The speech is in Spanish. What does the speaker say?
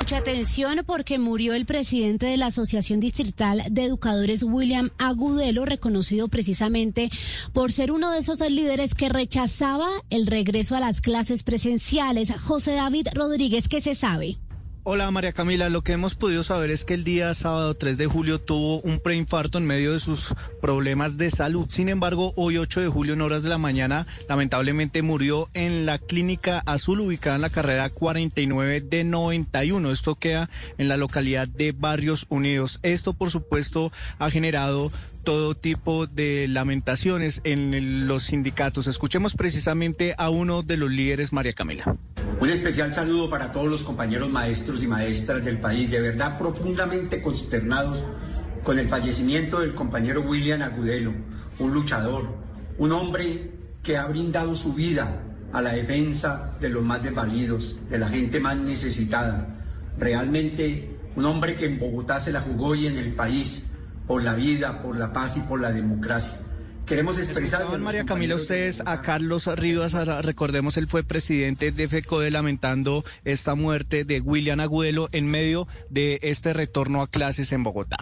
Mucha atención porque murió el presidente de la Asociación Distrital de Educadores, William Agudelo, reconocido precisamente por ser uno de esos líderes que rechazaba el regreso a las clases presenciales. José David Rodríguez, ¿qué se sabe? Hola María Camila, lo que hemos podido saber es que el día sábado 3 de julio tuvo un preinfarto en medio de sus problemas de salud. Sin embargo, hoy 8 de julio en horas de la mañana lamentablemente murió en la clínica azul ubicada en la carrera 49 de 91. Esto queda en la localidad de Barrios Unidos. Esto por supuesto ha generado todo tipo de lamentaciones en los sindicatos. Escuchemos precisamente a uno de los líderes, María Camila. Un especial saludo para todos los compañeros maestros y maestras del país, de verdad profundamente consternados con el fallecimiento del compañero William Agudelo, un luchador, un hombre que ha brindado su vida a la defensa de los más desvalidos, de la gente más necesitada. Realmente un hombre que en Bogotá se la jugó y en el país por la vida, por la paz y por la democracia. Queremos expresar. María Camila, ustedes a Carlos Rivas, recordemos, él fue presidente de FECODE lamentando esta muerte de William Agudelo en medio de este retorno a clases en Bogotá.